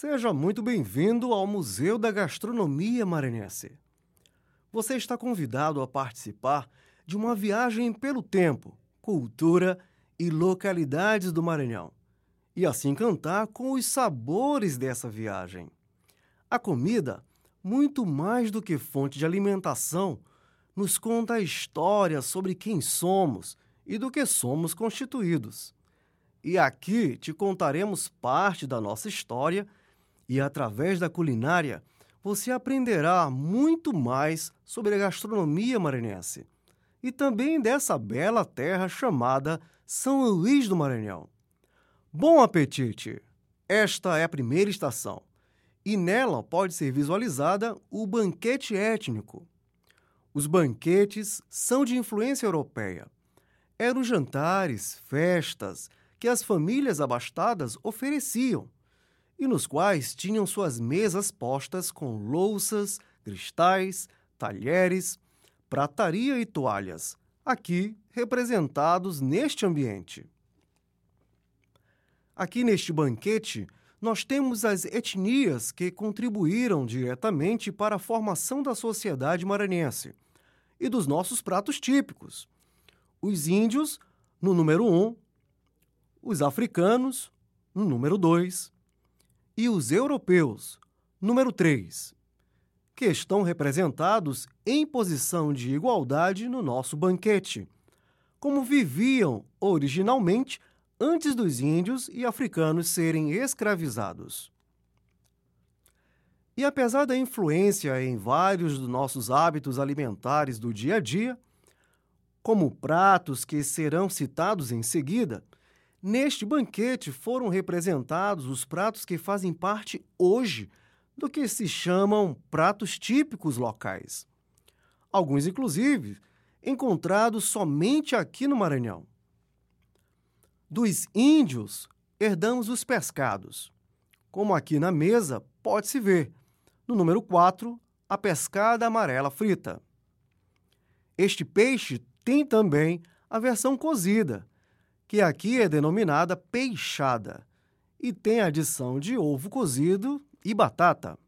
Seja muito bem-vindo ao Museu da Gastronomia Maranhense. Você está convidado a participar de uma viagem pelo tempo, cultura e localidades do Maranhão, e assim cantar com os sabores dessa viagem. A comida, muito mais do que fonte de alimentação, nos conta a história sobre quem somos e do que somos constituídos. E aqui te contaremos parte da nossa história e através da culinária você aprenderá muito mais sobre a gastronomia maranhense e também dessa bela terra chamada São Luís do Maranhão. Bom apetite! Esta é a primeira estação e nela pode ser visualizada o banquete étnico. Os banquetes são de influência europeia. Eram jantares, festas que as famílias abastadas ofereciam e nos quais tinham suas mesas postas com louças, cristais, talheres, prataria e toalhas, aqui representados neste ambiente. Aqui neste banquete, nós temos as etnias que contribuíram diretamente para a formação da sociedade maranhense e dos nossos pratos típicos. Os índios, no número 1, um, os africanos, no número 2, e os europeus, número 3, que estão representados em posição de igualdade no nosso banquete, como viviam originalmente antes dos índios e africanos serem escravizados. E apesar da influência em vários dos nossos hábitos alimentares do dia a dia, como pratos que serão citados em seguida, Neste banquete foram representados os pratos que fazem parte hoje do que se chamam pratos típicos locais. Alguns, inclusive, encontrados somente aqui no Maranhão. Dos índios, herdamos os pescados. Como aqui na mesa pode-se ver, no número 4, a pescada amarela frita. Este peixe tem também a versão cozida, que aqui é denominada peixada e tem adição de ovo cozido e batata.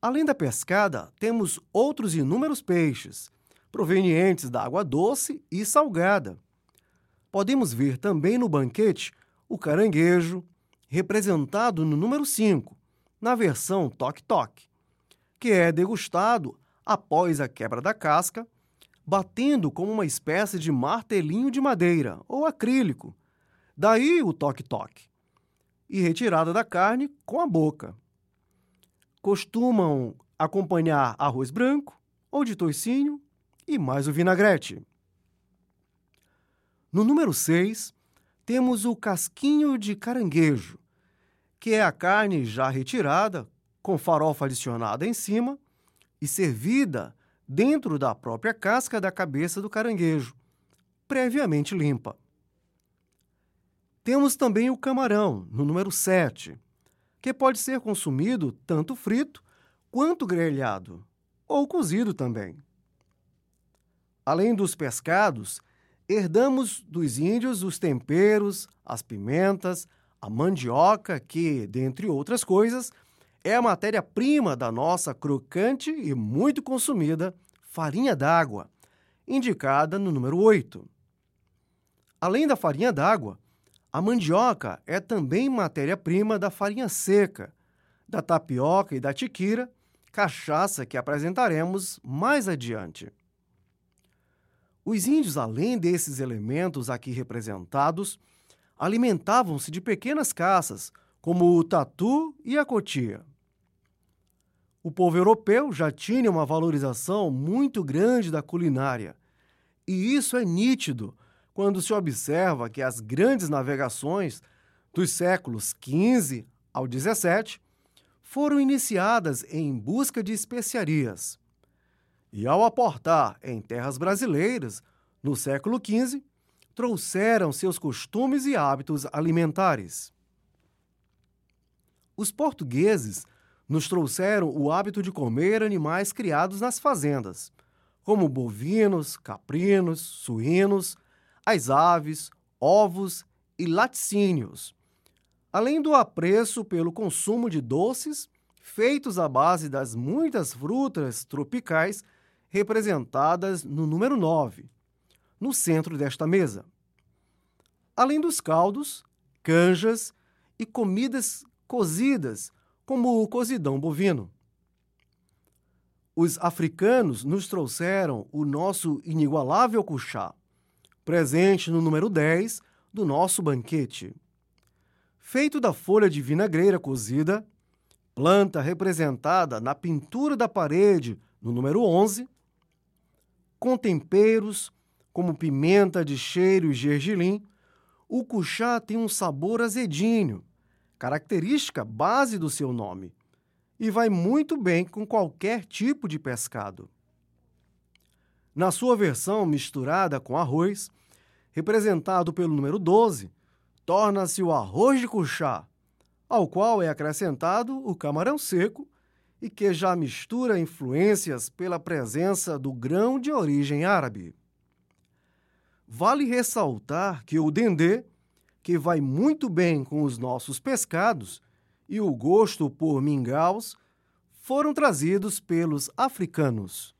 Além da pescada, temos outros inúmeros peixes, provenientes da água doce e salgada. Podemos ver também no banquete o caranguejo, representado no número 5, na versão toque-toque, que é degustado após a quebra da casca batendo como uma espécie de martelinho de madeira ou acrílico. Daí o toque-toque. E retirada da carne com a boca. Costumam acompanhar arroz branco ou de toicinho e mais o vinagrete. No número 6, temos o casquinho de caranguejo, que é a carne já retirada, com farofa adicionada em cima e servida dentro da própria casca da cabeça do caranguejo, previamente limpa. Temos também o camarão, no número 7, que pode ser consumido tanto frito quanto grelhado, ou cozido também. Além dos pescados, herdamos dos índios os temperos, as pimentas, a mandioca, que, dentre outras coisas, é a matéria-prima da nossa crocante e muito consumida farinha d'água, indicada no número 8. Além da farinha d'água, a mandioca é também matéria-prima da farinha seca, da tapioca e da tiquira, cachaça que apresentaremos mais adiante. Os índios, além desses elementos aqui representados, alimentavam-se de pequenas caças, como o tatu e a cotia. O povo europeu já tinha uma valorização muito grande da culinária. E isso é nítido quando se observa que as grandes navegações dos séculos XV ao XVII foram iniciadas em busca de especiarias. E ao aportar em terras brasileiras, no século XV, trouxeram seus costumes e hábitos alimentares. Os portugueses nos trouxeram o hábito de comer animais criados nas fazendas, como bovinos, caprinos, suínos, as aves, ovos e laticínios. além do apreço pelo consumo de doces feitos à base das muitas frutas tropicais representadas no número 9, no centro desta mesa. Além dos caldos, canjas e comidas cozidas, como o cozidão bovino. Os africanos nos trouxeram o nosso inigualável cuchá, presente no número 10 do nosso banquete. Feito da folha de vinagreira cozida, planta representada na pintura da parede no número 11, com temperos como pimenta de cheiro e gergelim, o cuchá tem um sabor azedinho, característica base do seu nome, e vai muito bem com qualquer tipo de pescado. Na sua versão misturada com arroz, representado pelo número 12, torna-se o arroz de cuchá, ao qual é acrescentado o camarão seco e que já mistura influências pela presença do grão de origem árabe. Vale ressaltar que o dendê que vai muito bem com os nossos pescados, e o gosto por mingaus foram trazidos pelos africanos.